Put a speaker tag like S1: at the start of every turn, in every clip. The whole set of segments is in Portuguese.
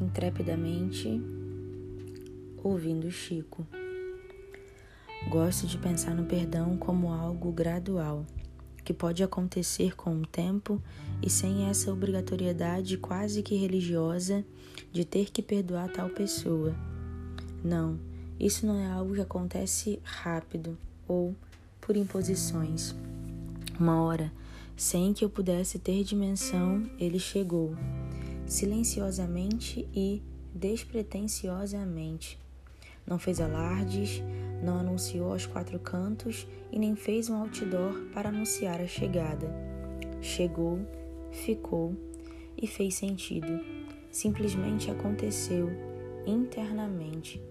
S1: intrepidamente ouvindo Chico. Gosto de pensar no perdão como algo gradual, que pode acontecer com o tempo e sem essa obrigatoriedade quase que religiosa de ter que perdoar tal pessoa. Não, isso não é algo que acontece rápido ou por imposições. Uma hora, sem que eu pudesse ter dimensão, ele chegou, silenciosamente e despretensiosamente. Não fez alardes, não anunciou aos quatro cantos e nem fez um outdoor para anunciar a chegada. Chegou, ficou e fez sentido. Simplesmente aconteceu internamente,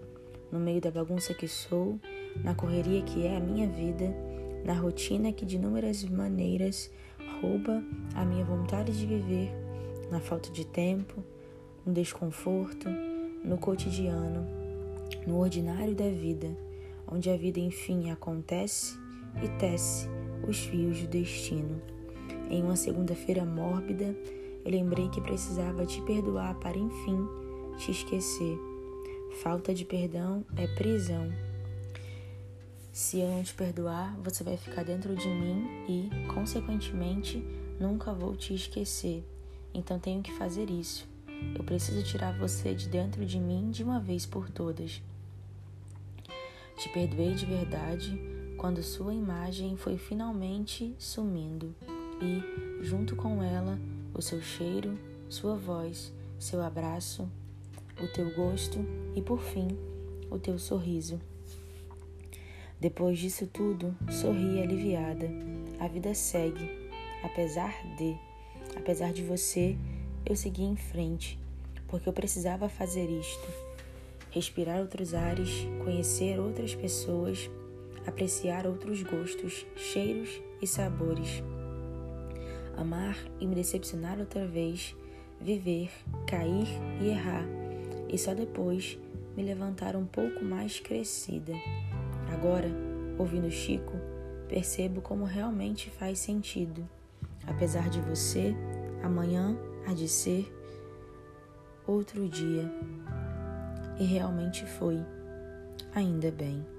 S1: no meio da bagunça que sou, na correria que é a minha vida, na rotina que de inúmeras maneiras rouba a minha vontade de viver, na falta de tempo, no desconforto, no cotidiano, no ordinário da vida, onde a vida enfim acontece e tece os fios do destino. Em uma segunda-feira mórbida, eu lembrei que precisava te perdoar para enfim te esquecer. Falta de perdão é prisão. Se eu não te perdoar, você vai ficar dentro de mim e, consequentemente, nunca vou te esquecer. Então tenho que fazer isso. Eu preciso tirar você de dentro de mim de uma vez por todas. Te perdoei de verdade quando sua imagem foi finalmente sumindo e, junto com ela, o seu cheiro, sua voz, seu abraço, o teu gosto e, por fim, o teu sorriso. Depois disso tudo, sorri aliviada. A vida segue, apesar de, apesar de você, eu segui em frente, porque eu precisava fazer isto. Respirar outros ares, conhecer outras pessoas, apreciar outros gostos, cheiros e sabores. Amar e me decepcionar outra vez, viver, cair e errar, e só depois me levantar um pouco mais crescida. Agora, ouvindo Chico, percebo como realmente faz sentido. Apesar de você, amanhã há de ser outro dia. E realmente foi. Ainda bem.